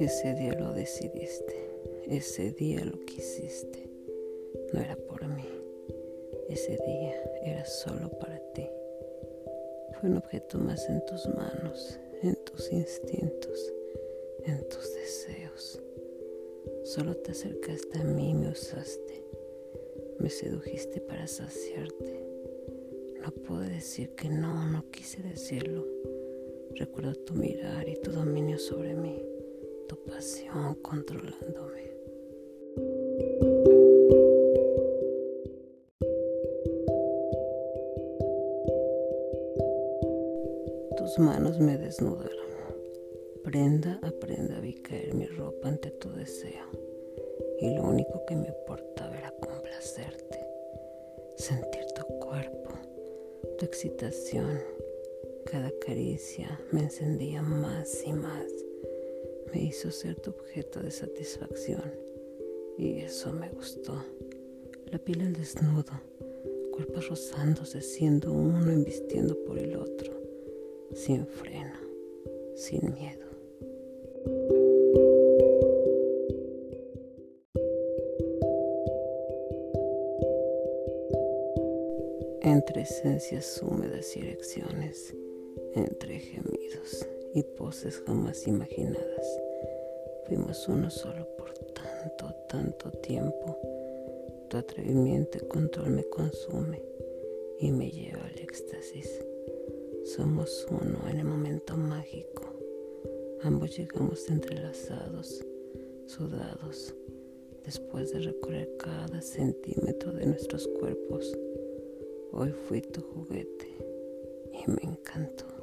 Ese día lo decidiste, ese día lo quisiste. No era por mí, ese día era solo para ti. Fue un objeto más en tus manos, en tus instintos, en tus deseos. Solo te acercaste a mí y me usaste. Me sedujiste para saciarte. No puedo decir que no, no quise decirlo. Recuerdo tu mirar y tu dominio sobre mí tu pasión controlándome. Tus manos me desnudaron. Prenda a prenda vi caer mi ropa ante tu deseo. Y lo único que me importaba era complacerte, sentir tu cuerpo, tu excitación. Cada caricia me encendía más y más me hizo ser tu objeto de satisfacción y eso me gustó. La piel al desnudo, cuerpos rozándose, siendo uno embistiendo por el otro, sin freno, sin miedo. Entre esencias húmedas y erecciones, entre gemidos y poses jamás imaginadas. Fuimos uno solo por tanto, tanto tiempo. Tu atrevimiento y control me consume y me lleva al éxtasis. Somos uno en el momento mágico. Ambos llegamos entrelazados, sudados, después de recorrer cada centímetro de nuestros cuerpos. Hoy fui tu juguete y me encantó.